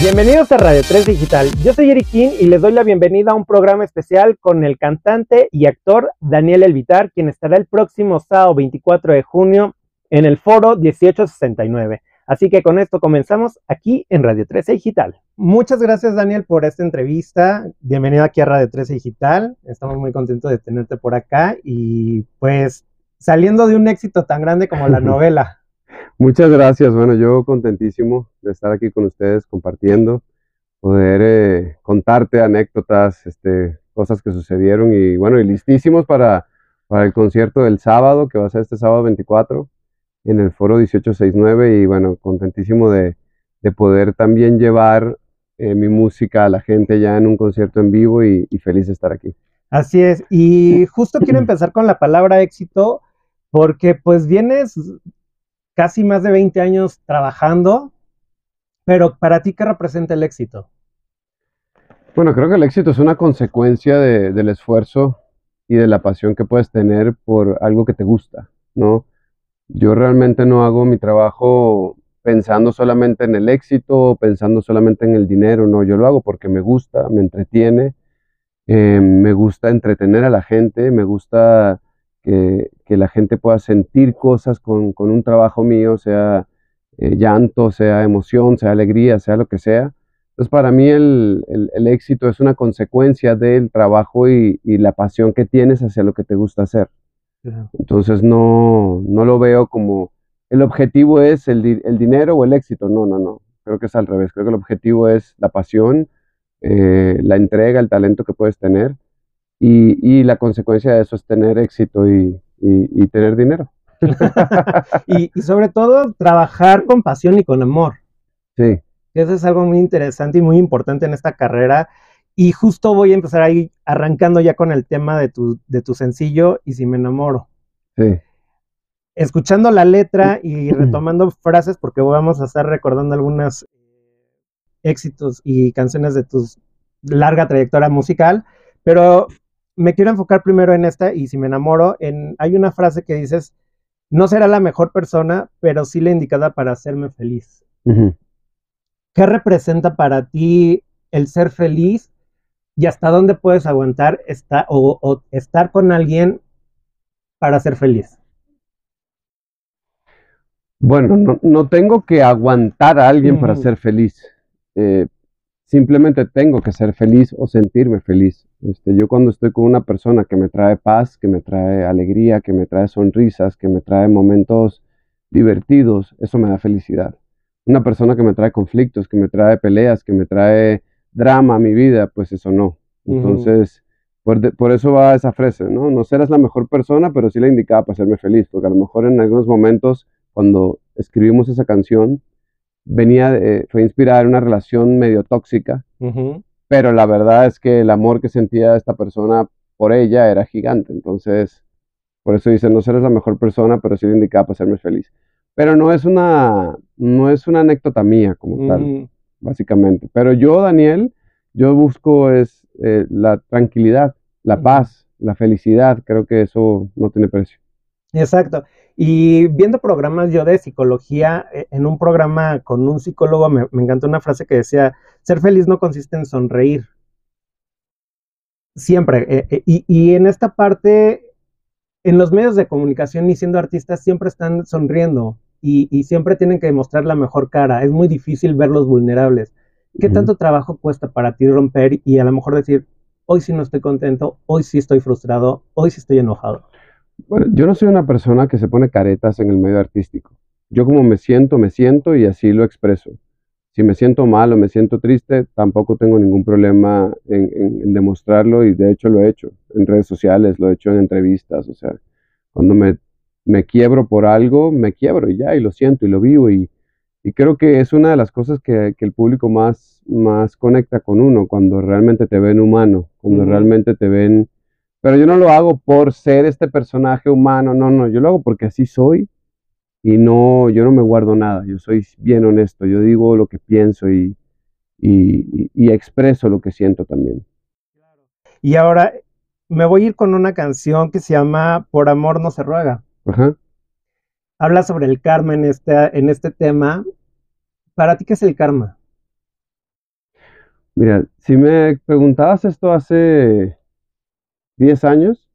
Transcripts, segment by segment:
Bienvenidos a Radio 3 Digital. Yo soy Eric King y les doy la bienvenida a un programa especial con el cantante y actor Daniel Elvitar, quien estará el próximo sábado 24 de junio en el foro 1869. Así que con esto comenzamos aquí en Radio 13 Digital. Muchas gracias Daniel por esta entrevista. Bienvenido aquí a Radio 13 Digital. Estamos muy contentos de tenerte por acá y pues saliendo de un éxito tan grande como la novela. Muchas gracias. Bueno, yo contentísimo de estar aquí con ustedes compartiendo, poder eh, contarte anécdotas, este, cosas que sucedieron y bueno, y listísimos para, para el concierto del sábado, que va a ser este sábado 24 en el foro 1869 y bueno, contentísimo de, poder también llevar eh, mi música a la gente ya en un concierto en vivo y feliz de estar aquí. Así es, y justo quiero empezar con la palabra éxito porque pues vienes casi más de 20 años trabajando, pero para ti, ¿qué representa el éxito? Bueno, creo que el éxito es una consecuencia del esfuerzo y de la pasión que puedes tener por algo que te gusta, ¿no? Yo realmente no hago mi trabajo pensando solamente en el éxito, pensando solamente en el dinero, no, yo lo hago porque me gusta, me entretiene, eh, me gusta entretener a la gente, me gusta que, la gente pueda sentir cosas con, un trabajo mío, sea eh, llanto, sea emoción, sea alegría, sea lo que sea. Entonces, para mí el, éxito es una consecuencia del trabajo y, la pasión que tienes hacia lo que te gusta hacer. Entonces, no, no lo veo como el objetivo es el, el, dinero o el éxito. No, no, no. Creo que es al revés. Creo que el objetivo es la pasión, eh, la entrega, el talento que puedes tener y, la consecuencia de eso es tener éxito y, tener dinero. y, sobre todo trabajar con pasión y con amor. Sí. Eso es algo muy interesante y muy importante en esta carrera. Y justo voy a empezar ahí arrancando ya con el tema de tu, de tu sencillo y si me enamoro. Sí. Escuchando la letra y retomando frases, porque vamos a estar recordando algunos éxitos y canciones de tu larga trayectoria musical, pero me quiero enfocar primero en esta y si me enamoro, en, hay una frase que dices, no será la mejor persona, pero sí la indicada para hacerme feliz. ¿Qué representa para ti el ser feliz y hasta dónde puedes aguantar estar, o, estar con alguien para ser feliz? Bueno, no, tengo que aguantar a alguien para ser feliz. Eh, simplemente tengo que ser feliz o sentirme feliz. Este, yo cuando estoy con una persona que me trae paz, que me trae alegría, que me trae sonrisas, que me trae momentos divertidos, eso me da felicidad. Una persona que me trae conflictos, que me trae peleas, que me trae drama a mi vida, pues eso no. Entonces, por, eso va esa frase, ¿no? No serás la mejor persona, pero sí la indicaba para hacerme feliz, porque a lo mejor en algunos momentos, cuando escribimos esa canción, venía, fue inspirada en una relación medio tóxica, pero la verdad es que el amor que sentía esta persona por ella era gigante, entonces, por eso dice, no serás la mejor persona, pero sí le indicaba para hacerme feliz. Pero no es una, no es una anécdota mía como tal, básicamente. Pero yo, Daniel, yo busco es eh, la tranquilidad, la paz, la felicidad, creo que eso no tiene precio. Exacto. Y viendo programas yo de psicología, eh, en un programa con un psicólogo me, encantó una frase que decía, ser feliz no consiste en sonreír. Siempre. Eh, eh, y, en esta parte, en los medios de comunicación y siendo artistas, siempre están sonriendo y, siempre tienen que demostrar la mejor cara. Es muy difícil verlos vulnerables. ¿Qué tanto trabajo cuesta para ti romper y a lo mejor decir, hoy sí no estoy contento, hoy sí estoy frustrado, hoy sí estoy enojado? Bueno, yo no soy una persona que se pone caretas en el medio artístico. Yo como me siento, me siento y así lo expreso. Si me siento mal o me siento triste, tampoco tengo ningún problema en, demostrarlo y de hecho lo he hecho en redes sociales, lo he hecho en entrevistas, o sea, cuando me, me quiebro por algo, me quiebro y ya, y lo siento y lo vivo y, y creo que es una de las cosas que, que, el público más, más conecta con uno, cuando realmente te ven humano, cuando realmente te ven pero yo no lo hago por ser este personaje humano, no, no, yo lo hago porque así soy y no, yo no me guardo nada, yo soy bien honesto, yo digo lo que pienso y, y, expreso lo que siento también. Y ahora me voy a ir con una canción que se llama Por amor no se ruega. Ajá. Habla sobre el karma en este, en este tema. ¿Para ti qué es el karma? Mira, si me preguntabas esto hace 10 años,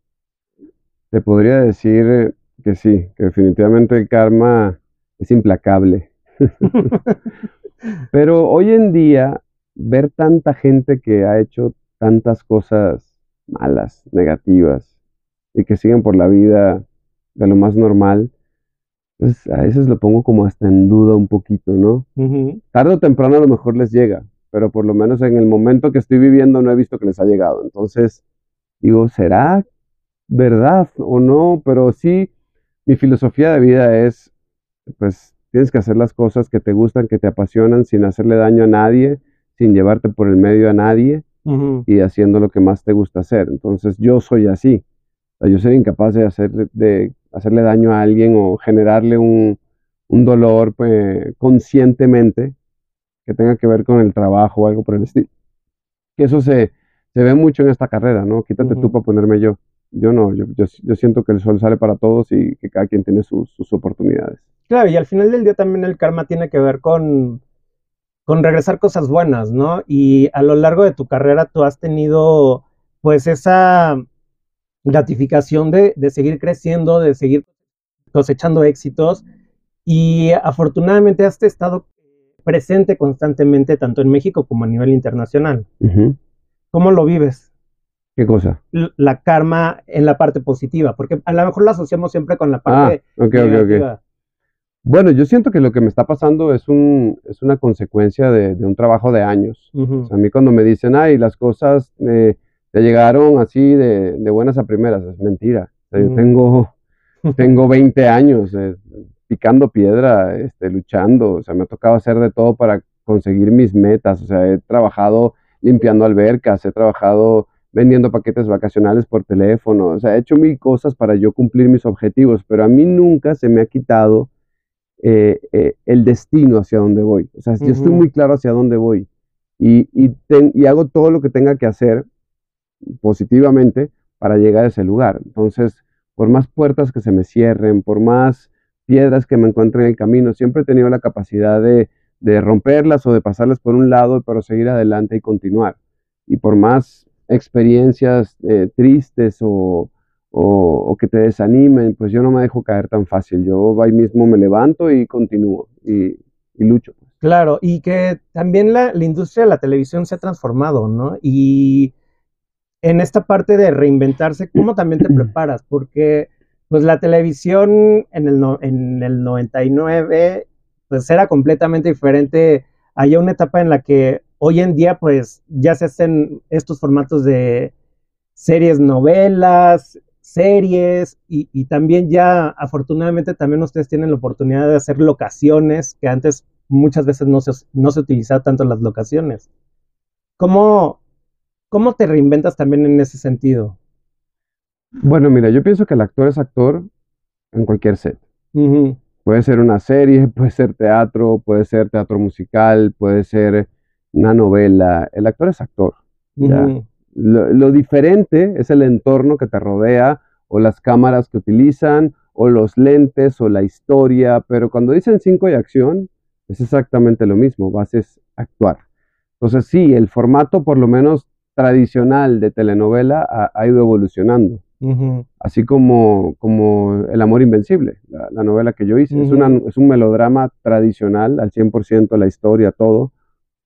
te podría decir que sí, que definitivamente el karma es implacable. Pero hoy en día, ver tanta gente que ha hecho tantas cosas malas, negativas, y que siguen por la vida de lo más normal, pues a veces lo pongo como hasta en duda un poquito, ¿no? Tarde o temprano a lo mejor les llega, pero por lo menos en el momento que estoy viviendo no he visto que les ha llegado. Entonces, digo, ¿será verdad o no? Pero sí, mi filosofía de vida es, pues, tienes que hacer las cosas que te gustan, que te apasionan, sin hacerle daño a nadie, sin llevarte por el medio a nadie y haciendo lo que más te gusta hacer. Entonces, yo soy así. yo soy incapaz de, hacer, de hacerle daño a alguien o generarle un, dolor pues, conscientemente que tenga que ver con el trabajo o algo por el estilo. Que eso se, se ve mucho en esta carrera, ¿no? Quítate tú para ponerme yo. Yo no, yo, yo, siento que el sol sale para todos y que cada quien tiene sus, sus oportunidades. Claro, y al final del día también el karma tiene que ver con, con regresar cosas buenas, ¿no? Y a lo largo de tu carrera tú has tenido pues esa gratificación de, de seguir creciendo, de seguir cosechando éxitos y afortunadamente has estado presente constantemente tanto en México como a nivel internacional. ¿Cómo lo vives? ¿Qué cosa? La karma en la parte positiva, porque a lo mejor la asociamos siempre con la parte ah, negativa. Bueno, yo siento que lo que me está pasando es, un, es una consecuencia de, un trabajo de años. a mí cuando me dicen, ay, las cosas eh, te llegaron así de, buenas a primeras, es mentira. yo tengo, tengo 20 años eh, picando piedra, este, luchando, o sea, me ha tocado hacer de todo para conseguir mis metas, o sea, he trabajado limpiando albercas, he trabajado vendiendo paquetes vacacionales por teléfono, o sea, he hecho mil cosas para yo cumplir mis objetivos, pero a mí nunca se me ha quitado eh, eh, el destino hacia donde voy. O sea, yo estoy muy claro hacia dónde voy y, y, hago todo lo que tenga que hacer positivamente para llegar a ese lugar. Entonces, por más puertas que se me cierren, por más piedras que me encuentren en el camino, siempre he tenido la capacidad de, de romperlas o de pasarlas por un lado, pero seguir adelante y continuar. Y por más experiencias eh, tristes o, o, que te desanimen, pues yo no me dejo caer tan fácil. Yo ahí mismo me levanto y continúo y, lucho. Pues. Claro, y que también la, la, industria de la televisión se ha transformado, ¿no? Y en esta parte de reinventarse, ¿cómo también te preparas? Porque pues la televisión en el, en el 99 pues era completamente diferente. Hay una etapa en la que hoy en día pues ya se hacen estos formatos de series, novelas, series y, también ya afortunadamente también ustedes tienen la oportunidad de hacer locaciones que antes muchas veces no se, no se utilizaba tanto las locaciones. ¿Cómo, ¿Cómo te reinventas también en ese sentido? Bueno, mira, yo pienso que el actor es actor en cualquier set. Puede ser una serie, puede ser teatro, puede ser teatro musical, puede ser una novela. El actor es actor. lo, diferente es el entorno que te rodea o las cámaras que utilizan o los lentes o la historia, pero cuando dicen cinco y acción es exactamente lo mismo, vas a actuar. Entonces sí, el formato por lo menos tradicional de telenovela ha ido evolucionando. Así como, como El Amor Invencible, la, novela que yo hice. es, es, un melodrama tradicional, al 100% la historia, todo,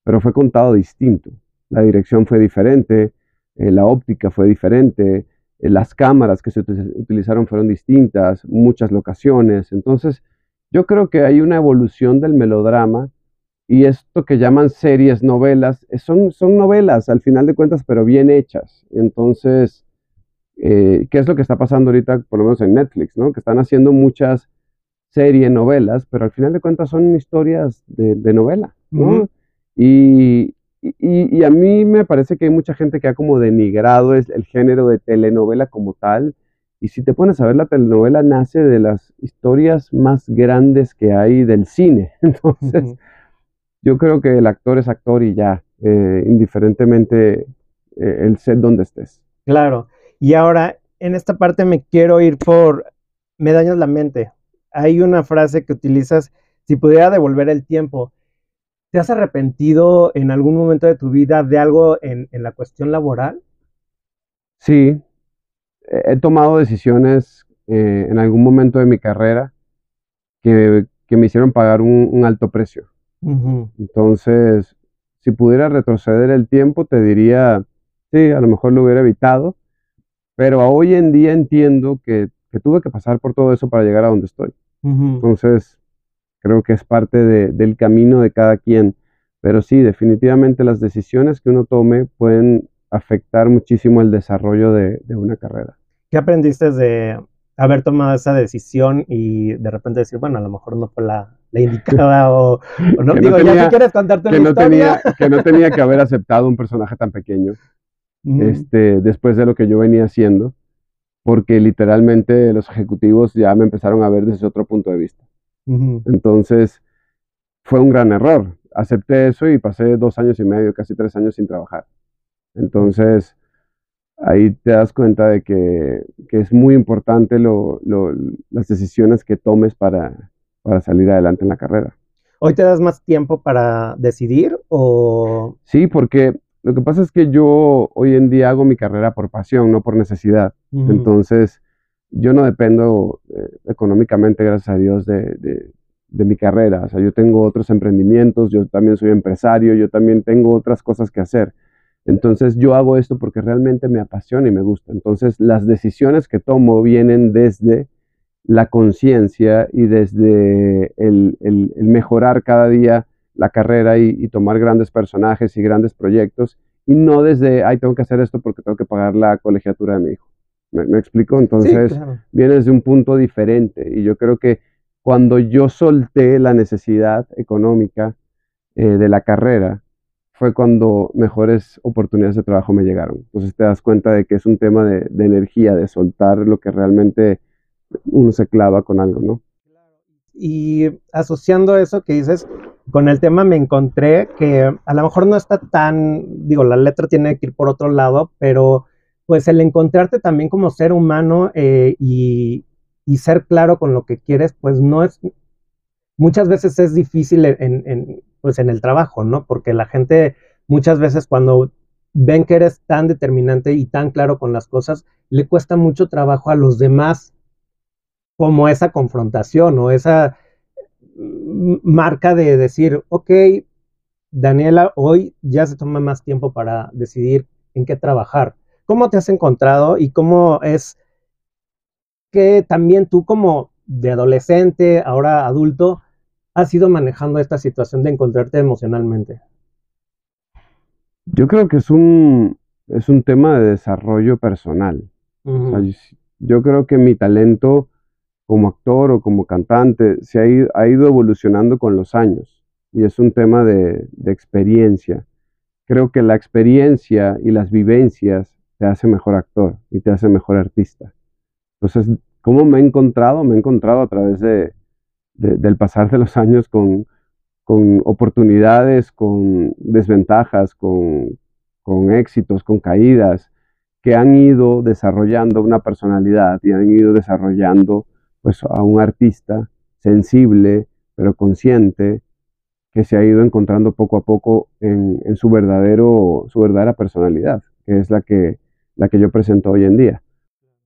pero fue contado distinto. La dirección fue diferente, eh, la óptica fue diferente, eh, las cámaras que se utilizaron fueron distintas, muchas locaciones. Entonces, yo creo que hay una evolución del melodrama y esto que llaman series, novelas, son, son novelas al final de cuentas, pero bien hechas. Entonces, eh, qué es lo que está pasando ahorita, por lo menos en Netflix, ¿no? Que están haciendo muchas series, novelas, pero al final de cuentas son historias de, novela, ¿no? y, y, a mí me parece que hay mucha gente que ha como denigrado el, el, género de telenovela como tal. Y si te pones a ver, la telenovela nace de las historias más grandes que hay del cine. Entonces, yo creo que el actor es actor y ya, eh, indiferentemente eh, el set donde estés. Claro. Y ahora, en esta parte me quiero ir por, me dañas la mente. Hay una frase que utilizas, si pudiera devolver el tiempo. ¿te has arrepentido en algún momento de tu vida de algo en, la cuestión laboral? Sí, he tomado decisiones eh, en algún momento de mi carrera que, me hicieron pagar un, alto precio. Entonces, si pudiera retroceder el tiempo, te diría, sí, a lo mejor lo hubiera evitado, pero hoy en día entiendo que, tuve que pasar por todo eso para llegar a donde estoy. Entonces, creo que es parte del camino de cada quien. Pero sí, definitivamente las decisiones que uno tome pueden afectar muchísimo el desarrollo de, una carrera. ¿Qué aprendiste de haber tomado esa decisión y de repente decir, bueno, a lo mejor no fue la, indicada o, no? Digo, ya si quieres contarte que no Tenía, que no tenía que haber aceptado un personaje tan pequeño este, después de lo que yo venía haciendo, porque literalmente los ejecutivos ya me empezaron a ver desde otro punto de vista. Entonces, fue un gran error. Acepté eso y pasé dos años y medio, casi tres años sin trabajar. Entonces, ahí te das cuenta de que, es muy importante las decisiones que tomes para, para salir adelante en la carrera. ¿Hoy te das más tiempo para decidir o...? Sí, porque lo que pasa es que yo hoy en día hago mi carrera por pasión, no por necesidad. Entonces, yo no dependo eh, económicamente, gracias a Dios, de, mi carrera. O sea, yo tengo otros emprendimientos, yo también soy empresario, yo también tengo otras cosas que hacer. Entonces, yo hago esto porque realmente me apasiona y me gusta. Entonces, las decisiones que tomo vienen desde la conciencia y desde el, mejorar cada día la carrera y, tomar grandes personajes y grandes proyectos y no desde, ay, tengo que hacer esto porque tengo que pagar la colegiatura de mi hijo. ¿Me, explico? Entonces, viene desde un punto diferente. Y yo creo que cuando yo solté la necesidad económica eh, de la carrera, fue cuando mejores oportunidades de trabajo me llegaron. Entonces te das cuenta de que es un tema de, de energía, de soltar lo que realmente uno se clava con algo, ¿no? Y asociando eso que dices, con el tema me encontré que a lo mejor no está tan, digo, la letra tiene que ir por otro lado, pero pues el encontrarte también como ser humano eh, y, ser claro con lo que quieres, pues no es, muchas veces es difícil en, pues en el trabajo, ¿no? Porque la gente muchas veces cuando ven que eres tan determinante y tan claro con las cosas, le cuesta mucho trabajo a los demás como esa confrontación o esa marca de decir, ok, Daniela, hoy ya se toma más tiempo para decidir en qué trabajar. ¿Cómo te has encontrado y cómo es que también tú como de adolescente, ahora adulto, has ido manejando esta situación de encontrarte emocionalmente? Yo creo que es un, es un tema de desarrollo personal. yo creo que mi talento como actor o como cantante se ha ido, evolucionando con los años y es un tema de, experiencia. Creo que la experiencia y las vivencias te hace mejor actor y te hace mejor artista. Entonces, ¿cómo me he encontrado? Me he encontrado a través de, del pasar de los años con, con oportunidades, con desventajas, con, con éxitos, con caídas, que han ido desarrollando una personalidad y han ido desarrollando pues a un artista sensible, pero consciente, que se ha ido encontrando poco a poco en, su, verdadero, su verdadera personalidad, que es la que, la que yo presento hoy en día.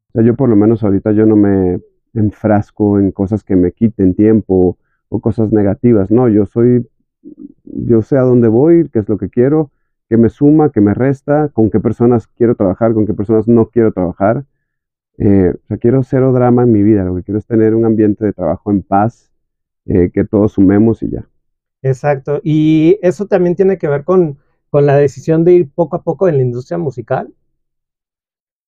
O sea, yo por lo menos ahorita yo no me enfrasco en cosas que me quiten tiempo o cosas negativas, no, yo soy, yo sé a dónde voy, qué es lo que quiero, qué me suma, qué me resta, con qué personas quiero trabajar, con qué personas no quiero trabajar eh, o sea, quiero cero drama en mi vida, lo que quiero es tener un ambiente de trabajo en paz, eh, que todos sumemos y ya. Exacto, y eso también tiene que ver con, con la decisión de ir poco a poco en la industria musical.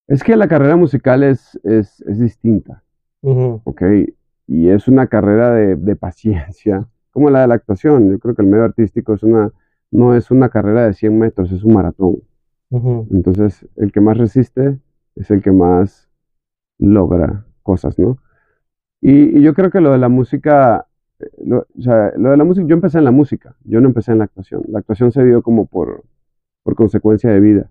Es que la carrera musical es, es, es distinta, ¿ok? Y es una carrera de, de, paciencia, como la de la actuación. Yo creo que el medio artístico es una, no es una carrera de 100 metros, es un maratón. Entonces, el que más resiste es el que más logra cosas, ¿no? Y, yo creo que lo de la música, eh, lo, o sea, lo de la música, yo empecé en la música, yo no empecé en la actuación. La actuación se dio como por, por consecuencia de vida.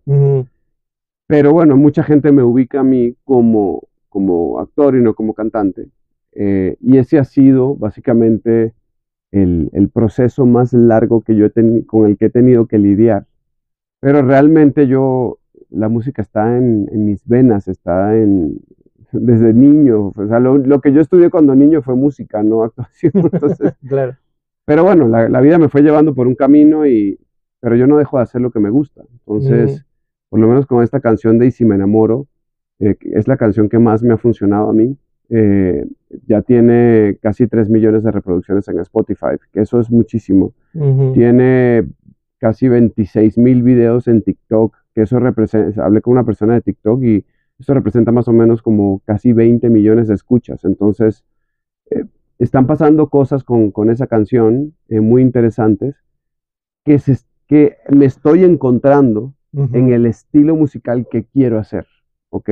Pero bueno, mucha gente me ubica a mí como, como actor y no como cantante. Eh, y ese ha sido básicamente el, el proceso más largo que yo he con el que he tenido que lidiar. Pero realmente yo, la música está en, en mis venas, está en, desde niño. O sea, lo, lo, que yo estudié cuando niño fue música, no actuación. Entonces, claro. Pero bueno, la, la, vida me fue llevando por un camino y, pero yo no dejo de hacer lo que me gusta. Entonces, mm. por lo menos con esta canción de Y si me enamoro, eh, es la canción que más me ha funcionado a mí. Eh, ya tiene casi 3 millones de reproducciones en Spotify, que eso es muchísimo. Uh -huh. Tiene casi 26 mil videos en TikTok, que eso representa, hablé con una persona de TikTok y eso representa más o menos como casi 20 millones de escuchas. Entonces, eh, están pasando cosas con, con esa canción eh, muy interesantes que, se, que me estoy encontrando Uh -huh. en el estilo musical que quiero hacer, ¿ok?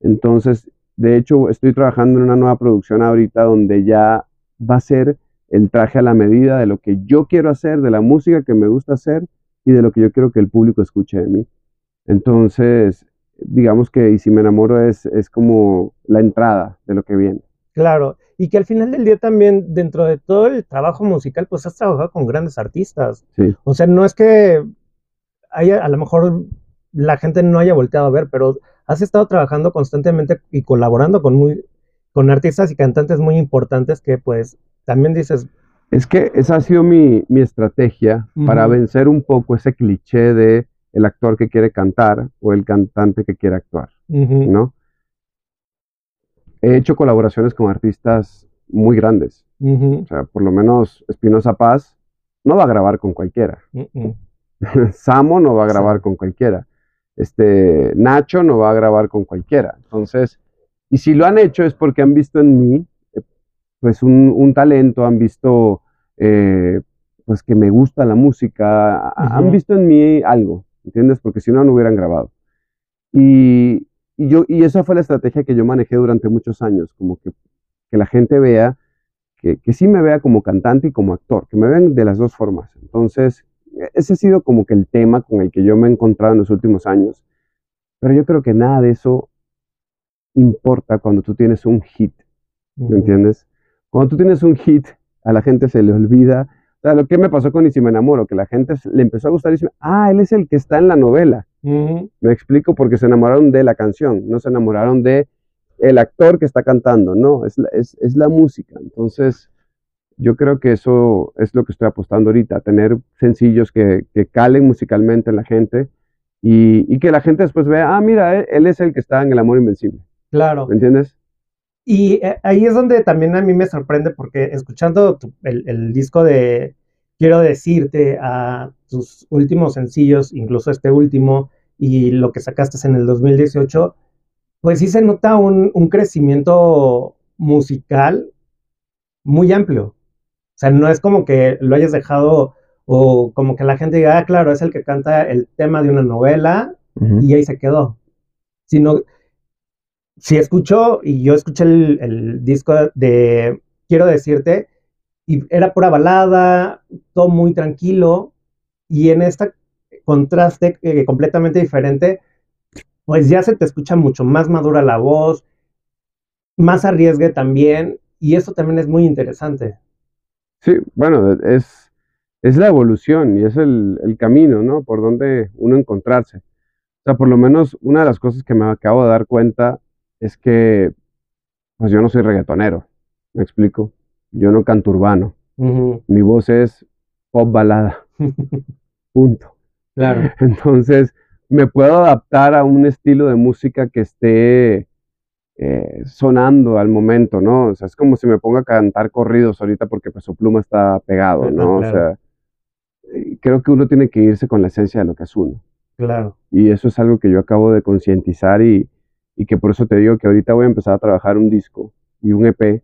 Entonces, de hecho, estoy trabajando en una nueva producción ahorita donde ya va a ser el traje a la medida de lo que yo quiero hacer, de la música que me gusta hacer y de lo que yo quiero que el público escuche de mí. Entonces, digamos que Y si me enamoro es, es como la entrada de lo que viene. Claro, y que al final del día también, dentro de todo el trabajo musical, pues has trabajado con grandes artistas. Sí. O sea, no es que haya, a lo mejor la gente no haya volteado a ver, pero has estado trabajando constantemente y colaborando con, muy, con artistas y cantantes muy importantes que pues también dices... Es que esa ha sido mi, mi estrategia uh -huh. para vencer un poco ese cliché de el actor que quiere cantar o el cantante que quiere actuar, uh -huh. ¿no? He hecho colaboraciones con artistas muy grandes. Uh -huh. O sea, por lo menos Espinosa Paz no va a grabar con cualquiera. Uh Samo no va a grabar sí. con cualquiera. Este, Nacho no va a grabar con cualquiera. Entonces, y si lo han hecho es porque han visto en mí, eh, pues, un, un talento, han visto, eh, pues, que me gusta la música, uh -huh. han visto en mí algo, ¿entiendes? Porque si no, no hubieran grabado. Y, y, yo, y esa fue la estrategia que yo manejé durante muchos años, como que, que la gente vea, que, que sí me vea como cantante y como actor, que me vean de las dos formas. Entonces, ese ha sido como que el tema con el que yo me he encontrado en los últimos años. Pero yo creo que nada de eso importa cuando tú tienes un hit. ¿Me uh -huh. entiendes? Cuando tú tienes un hit, a la gente se le olvida. Sea, lo que me pasó con Y si me enamoro, que la gente le empezó a gustar y dice, ah, él es el que está en la novela. Uh -huh. Me explico porque se enamoraron de la canción, no se enamoraron de el actor que está cantando, no, es la, es, es la música. Entonces, yo creo que eso es lo que estoy apostando ahorita, tener sencillos que, que calen musicalmente en la gente y, y, que la gente después vea, ah, mira, él, él, es el que está en el amor invencible. Claro. ¿Me entiendes? Y eh, ahí es donde también a mí me sorprende porque escuchando tu, el, el, disco de Quiero decirte a tus últimos sencillos, incluso este último y lo que sacaste en el 2018, pues sí se nota un, un crecimiento musical muy amplio. O sea, no es como que lo hayas dejado o como que la gente diga, ah, claro, es el que canta el tema de una novela uh -huh. y ahí se quedó. Sino, si escucho, y yo escuché el, el, disco de Quiero decirte, y era pura balada, todo muy tranquilo, y en este contraste eh, completamente diferente, pues ya se te escucha mucho más madura la voz, más arriesgue también, y eso también es muy interesante. Sí, bueno, es, es la evolución y es el, el, camino, ¿no? Por donde uno encontrarse. O sea, por lo menos una de las cosas que me acabo de dar cuenta es que, pues yo no soy reggaetonero, ¿me explico? Yo no canto urbano. Uh -huh. Mi voz es pop balada. Punto. Claro. Entonces, me puedo adaptar a un estilo de música que esté eh, sonando al momento, ¿no? O sea, es como si me ponga a cantar corridos ahorita porque Peso Pluma está pegado, ¿no? Claro. O sea, eh, creo que uno tiene que irse con la esencia de lo que es uno. Claro. Y eso es algo que yo acabo de concientizar y, y que por eso te digo que ahorita voy a empezar a trabajar un disco y un EP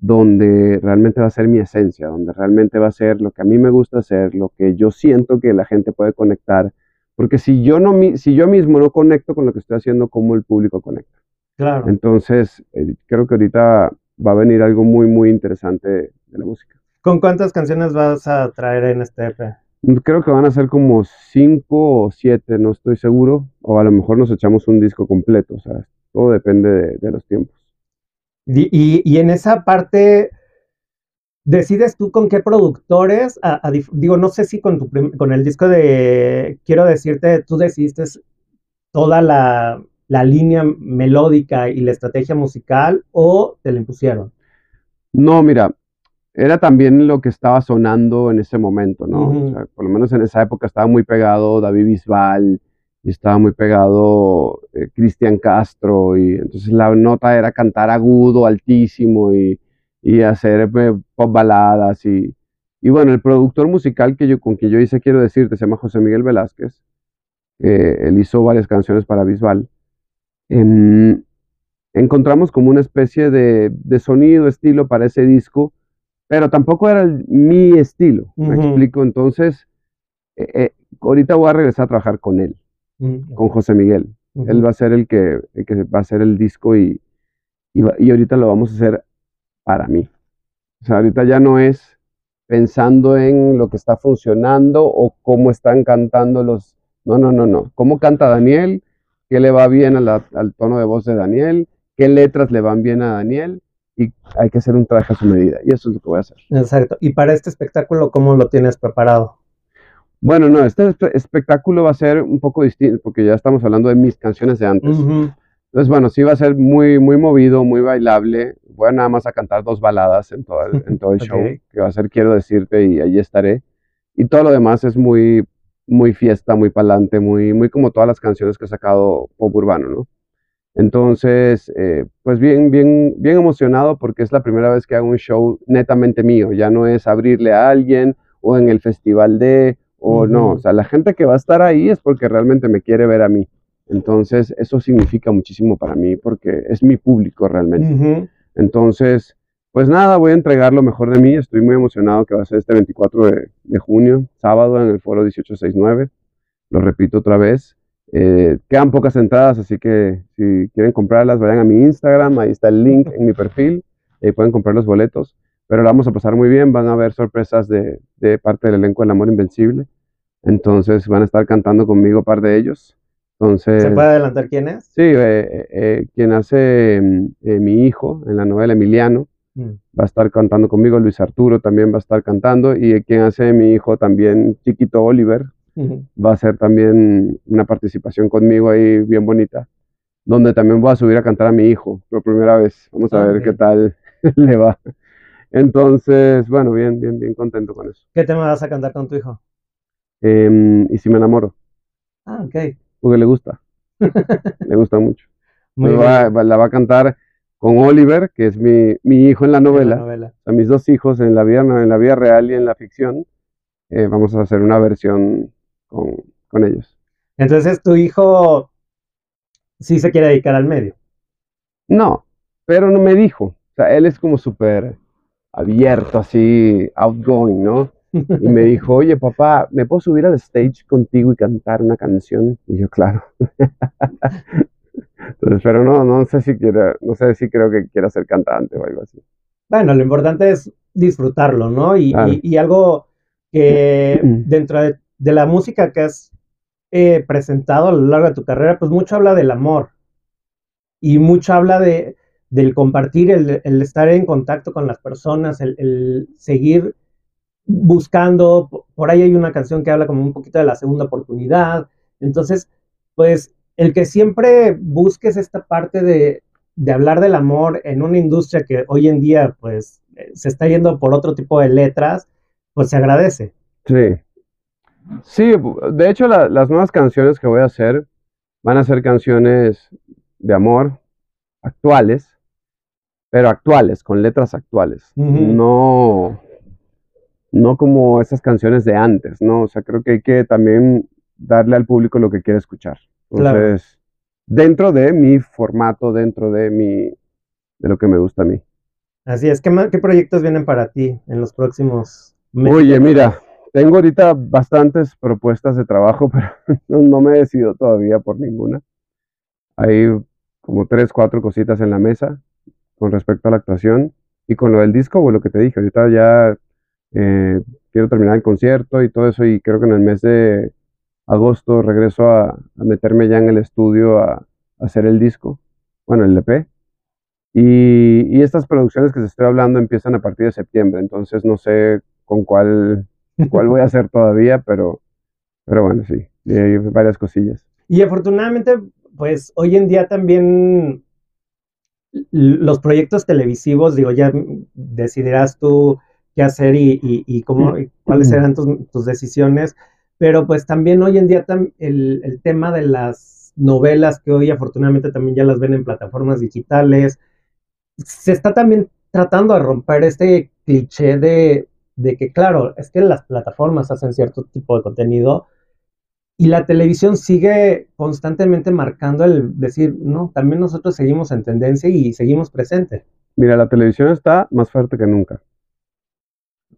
donde realmente va a ser mi esencia, donde realmente va a ser lo que a mí me gusta hacer, lo que yo siento que la gente puede conectar, porque si yo no si yo mismo no conecto con lo que estoy haciendo, ¿cómo el público conecta? Claro. Entonces, eh, creo que ahorita va a venir algo muy, muy interesante de la música. ¿Con cuántas canciones vas a traer en este EP? Creo que van a ser como cinco o siete, no estoy seguro. O a lo mejor nos echamos un disco completo, o sea, todo depende de, de los tiempos. Y, y, y, en esa parte decides tú con qué productores, digo, no sé si con, tu con el disco de Quiero decirte, tú decidiste toda la, la, línea melódica y la estrategia musical o te la impusieron. No, mira, era también lo que estaba sonando en ese momento, ¿no? por lo menos en esa época estaba muy pegado David Bisbal y estaba muy pegado eh, Cristian Castro y entonces la nota era cantar agudo, altísimo y, y hacer eh, pop baladas y, y, bueno, el productor musical que yo, con quien yo hice Quiero Decirte se llama José Miguel Velázquez, él hizo varias canciones para Bisbal. Em, encontramos como una especie de, de sonido, estilo para ese disco pero tampoco era mi estilo, me explico. Entonces, eh, eh, ahorita voy a regresar a trabajar con él, mm, con José Miguel. Él va a ser el que, que, va a hacer el disco y, y, ahorita lo vamos a hacer para mí. O sea, ahorita ya no es pensando en lo que está funcionando o cómo están cantando los... No, no, no, no. ¿Cómo canta Daniel? ¿Qué le va bien al tono de voz de Daniel? ¿Qué letras le van bien a Daniel? Y hay que hacer un traje a su medida. Y eso es lo que voy a hacer. Exacto. ¿Y para este espectáculo cómo lo tienes preparado? Bueno, no, este espectáculo va a ser un poco distinto, porque ya estamos hablando de mis canciones de antes. Entonces, bueno, sí va a ser muy, muy movido, muy bailable. Voy a nada más a cantar dos baladas en todo el, en todo el show, que va a ser Quiero Decirte y allí estaré. Y todo lo demás es muy, muy fiesta, muy palante, muy, muy como todas las canciones que he sacado pop urbano, ¿no? Entonces, eh, pues bien, bien, bien emocionado porque es la primera vez que hago un show netamente mío. Ya no es abrirle a alguien o en el festival de, o no. O sea, la gente que va a estar ahí es porque realmente me quiere ver a mí. Entonces, eso significa muchísimo para mí porque es mi público realmente. Entonces, pues nada, voy a entregar lo mejor de mí. Estoy muy emocionado que va a ser este 24 de, de junio, sábado, en el foro 1869. Lo repito otra vez. Eh, quedan pocas entradas, así que si quieren comprarlas, vayan a mi Instagram, ahí está el link en mi perfil, y pueden comprar los boletos. Pero la vamos a pasar muy bien, van a haber sorpresas de, de parte del elenco del Amor Invencible. Entonces van a estar cantando conmigo un par de ellos. Entonces, ¿Se puede adelantar quién es? Sí, eh, eh, quien hace mi hijo en la novela Emiliano mm. va a estar cantando conmigo, Luis Arturo también va a estar cantando, y quien hace mi hijo también, Chiquito Oliver, va a ser también una participación conmigo ahí bien bonita, donde también voy a subir a cantar a mi hijo por primera vez. Vamos a ver qué tal le va. Entonces, bueno, bien, bien, bien contento con eso. ¿Qué tema vas a cantar con tu hijo? Em, y si me enamoro. Ah, ok. Porque le gusta. le gusta mucho. la va a cantar con Oliver, que es mi, mi hijo en la novela. A mis dos hijos en la vida, en la vida real y en la ficción. Eh, vamos a hacer una versión con, ellos. Entonces, tu hijo sí se quiere dedicar al medio. No, pero no me dijo. O sea, él es como súper abierto, así, outgoing, ¿no? Y me dijo, oye, papá, ¿me puedo subir al stage contigo y cantar una canción? Y yo, claro. Entonces, pero no, no sé si quiere, no sé si creo que quiera ser cantante o algo así. Bueno, lo importante es disfrutarlo, ¿no? Y, y algo que dentro de de la música que has eh, presentado a lo largo de tu carrera, pues mucho habla del amor y mucho habla de, del compartir, el, estar en contacto con las personas, el, seguir buscando. Por ahí hay una canción que habla como un poquito de la segunda oportunidad. Entonces, pues el que siempre busques esta parte de, de hablar del amor en una industria que hoy en día pues se está yendo por otro tipo de letras, pues se agradece. Sí, Sí, de hecho las nuevas canciones que voy a hacer van a ser canciones de amor actuales, pero actuales, con letras actuales. No, no como esas canciones de antes, ¿no? O sea, creo que hay que también darle al público lo que quiere escuchar. Entonces, dentro de mi formato, dentro de mi, de lo que me gusta a mí. Así es, ¿qué, qué proyectos vienen para ti en los próximos meses? Oye, mira, tengo ahorita bastantes propuestas de trabajo, pero no, me he decidido todavía por ninguna. Hay como tres, cuatro cositas en la mesa con respecto a la actuación y con lo del disco, o lo que te dije, ahorita ya eh, quiero terminar el concierto y todo eso y creo que en el mes de agosto regreso a, meterme ya en el estudio a, hacer el disco, bueno, el LP. Y, estas producciones que se estoy hablando empiezan a partir de septiembre, entonces no sé con cuál, cuál voy a hacer todavía, pero, pero bueno, sí, hay varias cosillas. Y afortunadamente, pues hoy en día también los proyectos televisivos, digo, ya decidirás tú qué hacer y, cómo, cuáles serán tus, decisiones, pero pues también hoy en día el, el, tema de las novelas que hoy afortunadamente también ya las ven en plataformas digitales, se está también tratando de romper este cliché de, de que, claro, es que las plataformas hacen cierto tipo de contenido, y la televisión sigue constantemente marcando el decir, no, también nosotros seguimos en tendencia y seguimos presente. Mira, la televisión está más fuerte que nunca.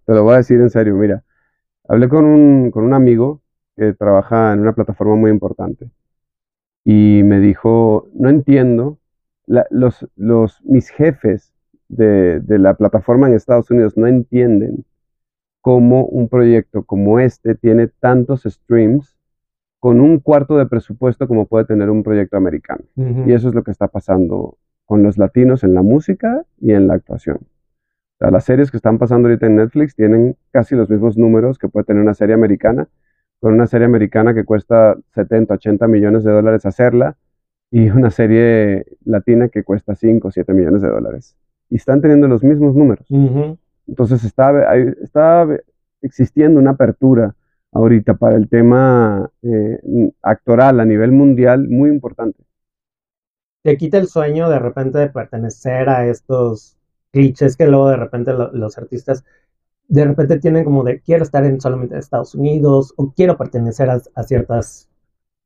Te lo voy a decir en serio, mira. Hablé con un, con un amigo que trabaja en una plataforma muy importante y me dijo, no entiendo, los, los, mis jefes de, de la plataforma en Estados Unidos no entienden cómo un proyecto como este tiene tantos streams con un cuarto de presupuesto como puede tener un proyecto americano. Y eso es lo que está pasando con los latinos en la música y en la actuación. O sea, las series que están pasando ahorita en Netflix tienen casi los mismos números que puede tener una serie americana, con una serie americana que cuesta 70, 80 millones de dólares hacerla y una serie latina que cuesta 5, 7 millones de dólares. Y están teniendo los mismos números. Entonces está, está existiendo una apertura ahorita para el tema eh, actoral a nivel mundial muy importante. Te quita el sueño de repente de pertenecer a estos clichés que luego de repente los artistas de repente tienen como de quiero estar en solamente Estados Unidos o quiero pertenecer a, ciertas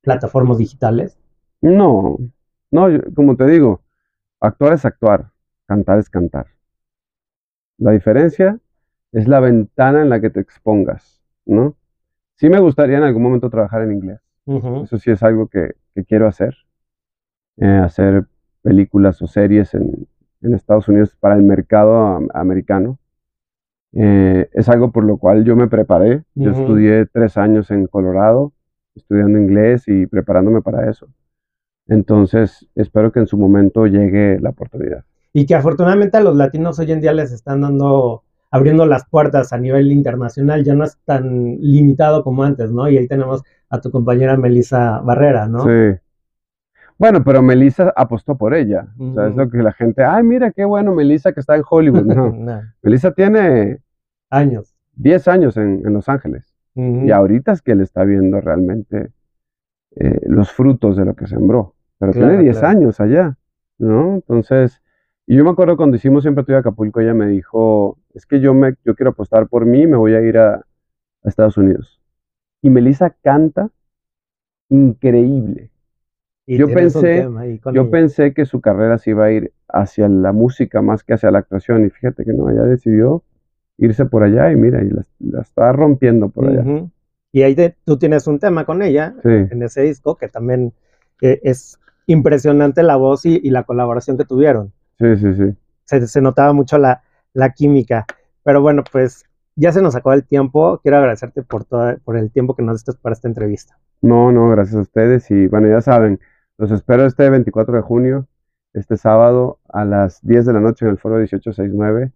plataformas digitales. No, no, como te digo, actuar es actuar, cantar es cantar. La diferencia es la ventana en la que te expongas, ¿no? Sí me gustaría en algún momento trabajar en inglés. Eso sí es algo que, quiero hacer. Eh, hacer películas o series en, Estados Unidos para el mercado americano. Eh, es algo por lo cual yo me preparé. Yo estudié tres años en Colorado, estudiando inglés y preparándome para eso. Entonces, espero que en su momento llegue la oportunidad. Y que afortunadamente a los latinos hoy en día les están dando abriendo las puertas a nivel internacional, ya no es tan limitado como antes, ¿no? Y ahí tenemos a tu compañera Melissa Barrera, ¿no? Sí. Bueno, pero Melissa apostó por ella. O sea, es lo que la gente, ay, mira qué bueno Melissa que está en Hollywood. No. Melissa tiene años. 10 años en, Los Ángeles. Y ahorita es que le está viendo realmente eh, los frutos de lo que sembró. Pero tiene 10 años allá, ¿no? Entonces, y yo me acuerdo cuando hicimos Siempre Estoy Acapulco, ella me dijo, es que yo, me, yo quiero apostar por mí, me voy a ir a, Estados Unidos. Y Melissa canta increíble. yo pensé, yo pensé que su carrera se iba a ir hacia la música más que hacia la actuación. Y fíjate que no, ella decidió irse por allá y mira, y la, está rompiendo por allá. Y ahí tú tienes un tema con ella en ese disco que también eh, es impresionante la voz y, la colaboración que tuvieron. Sí, sí, sí. Se, notaba mucho la, química. Pero bueno, pues ya se nos acabó el tiempo. Quiero agradecerte por, todo, por el tiempo que nos diste para esta entrevista. No, no, gracias a ustedes. Y bueno, ya saben, los espero este 24 de junio, este sábado a las 10 de la noche en el foro 1869.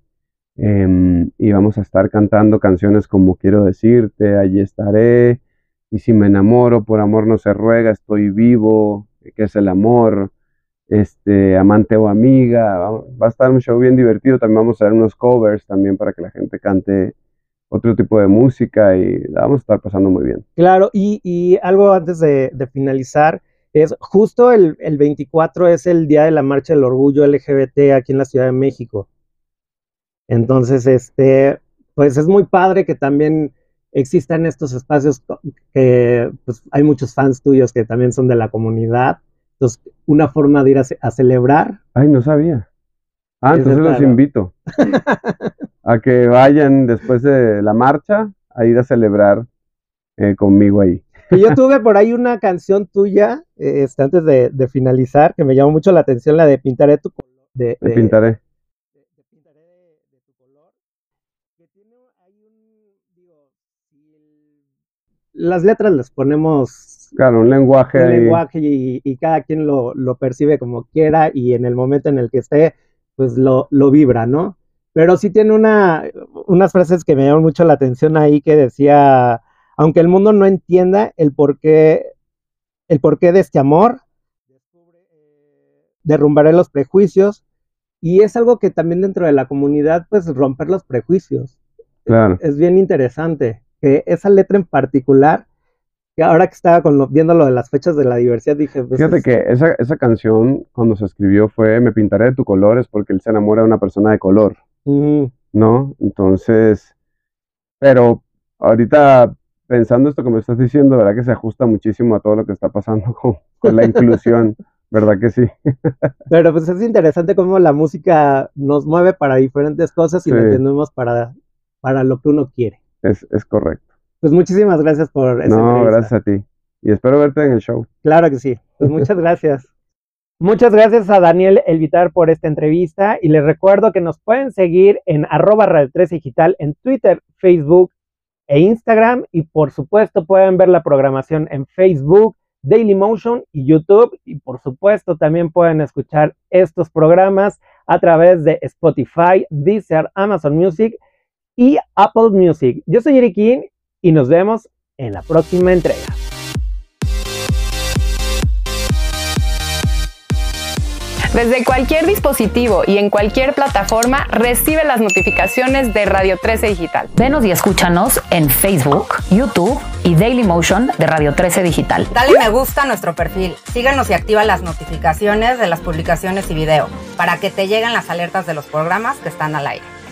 Em, y vamos a estar cantando canciones como Quiero decirte, Allí estaré, y si me enamoro, por amor no se ruega, estoy vivo, que es el amor, este, amante o amiga. Va a estar un show bien divertido. También vamos a hacer unos covers también para que la gente cante otro tipo de música y la vamos a estar pasando muy bien. Claro, y, algo antes de, finalizar, es justo el, 24 es el día de la marcha del orgullo LGBT aquí en la Ciudad de México. Entonces, este, pues es muy padre que también existan estos espacios que pues, hay muchos fans tuyos que también son de la comunidad entonces, una forma de ir a, celebrar. Ay, no sabía. Ah, entonces los invito a que vayan después de la marcha a ir a celebrar eh, conmigo ahí. yo tuve por ahí una canción tuya, este, antes de, finalizar, que me llamó mucho la atención, la de Pintaré tu color. De, pintaré. De, pintaré de, tu color. Que tiene ahí un, digo, las letras las ponemos Claro, un lenguaje. Un lenguaje y, cada quien lo, percibe como quiera y en el momento en el que esté, pues lo, lo vibra, ¿no? Pero sí tiene una, unas frases que me llaman mucho la atención ahí que decía, aunque el mundo no entienda el porqué, el porqué de este amor, derrumbaré los prejuicios. Y es algo que también dentro de la comunidad, pues romper los prejuicios. Claro. Es bien interesante que esa letra en particular, ahora que estaba con viendo lo de las fechas de la diversidad, dije... Pues Fíjate es- que esa, esa canción, cuando se escribió, fue Me pintaré de tu color, es porque él se enamora de una persona de color, Mm, ¿no? Entonces, pero ahorita pensando esto que me estás diciendo, ¿verdad que se ajusta muchísimo a todo lo que está pasando con, con la inclusión? ¿Verdad que sí? pero pues es interesante cómo la música nos mueve para diferentes cosas y lo Sí. entendemos para, para lo que uno quiere. Es, es correcto. Pues muchísimas gracias por esa No, entrevista. gracias a ti. Y espero verte en el show. Claro que sí. Pues muchas gracias. Muchas gracias a Daniel Elvitar por esta entrevista y les recuerdo que nos pueden seguir en arroba Radio 13 Digital en Twitter, Facebook e Instagram y por supuesto pueden ver la programación en Facebook, Dailymotion y YouTube y por supuesto también pueden escuchar estos programas a través de Spotify, Deezer, Amazon Music y Apple Music. Yo soy Eric y nos vemos en la próxima entrega. Desde cualquier dispositivo y en cualquier plataforma recibe las notificaciones de Radio 13 Digital. Venos y escúchanos en Facebook, YouTube y Dailymotion de Radio 13 Digital. Dale me gusta a nuestro perfil. Síguenos y activa las notificaciones de las publicaciones y video para que te lleguen las alertas de los programas que están al aire.